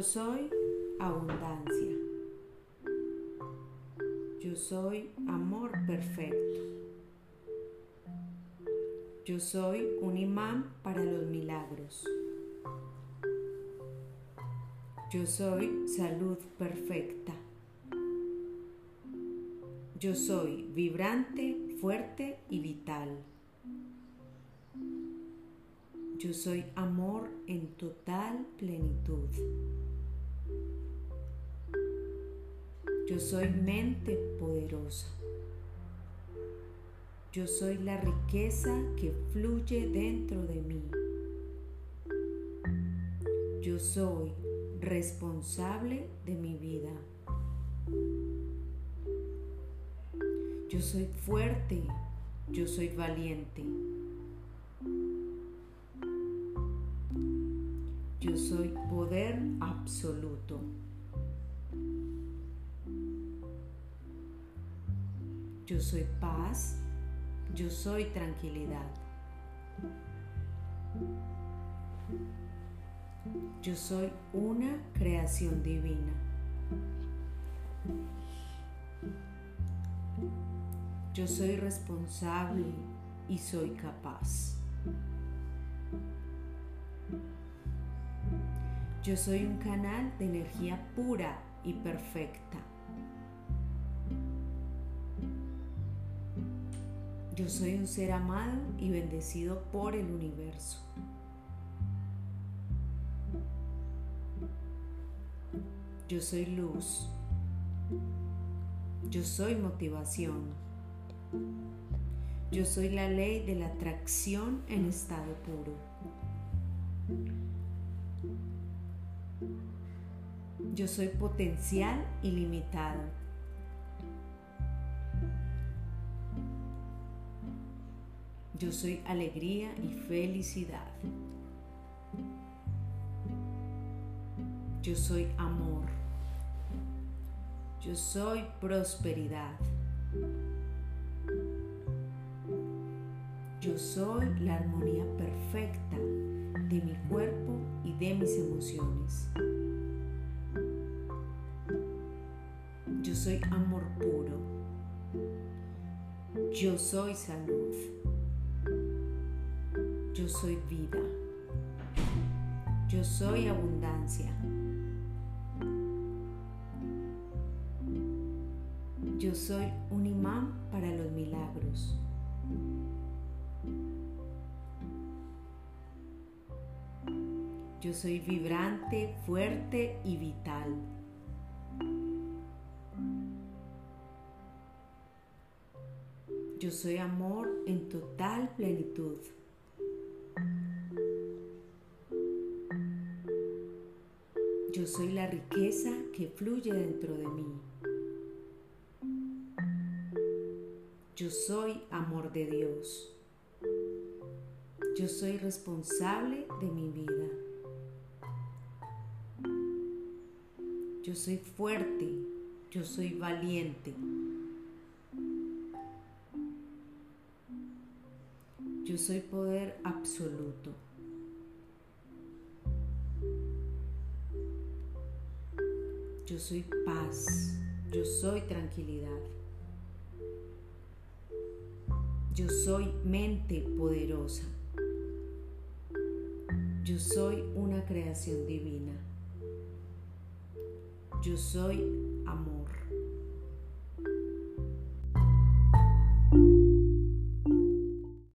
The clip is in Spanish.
Yo soy abundancia. Yo soy amor perfecto. Yo soy un imán para los milagros. Yo soy salud perfecta. Yo soy vibrante, fuerte y vital. Yo soy amor en total plenitud. Yo soy mente poderosa. Yo soy la riqueza que fluye dentro de mí. Yo soy responsable de mi vida. Yo soy fuerte, yo soy valiente. Yo soy poder absoluto. Yo soy paz, yo soy tranquilidad. Yo soy una creación divina. Yo soy responsable y soy capaz. Yo soy un canal de energía pura y perfecta. Yo soy un ser amado y bendecido por el universo. Yo soy luz. Yo soy motivación. Yo soy la ley de la atracción en estado puro. Yo soy potencial ilimitado. Yo soy alegría y felicidad. Yo soy amor. Yo soy prosperidad. Yo soy la armonía perfecta de mi cuerpo y de mis emociones. Yo soy amor puro. Yo soy salud. Yo soy vida. Yo soy abundancia. Yo soy un imán para los milagros. Yo soy vibrante, fuerte y vital. Yo soy amor en total plenitud. Yo soy la riqueza que fluye dentro de mí. Yo soy amor de Dios. Yo soy responsable de mi vida. Yo soy fuerte. Yo soy valiente. Yo soy poder absoluto. Yo soy paz. Yo soy tranquilidad. Yo soy mente poderosa. Yo soy una creación divina. Yo soy amor.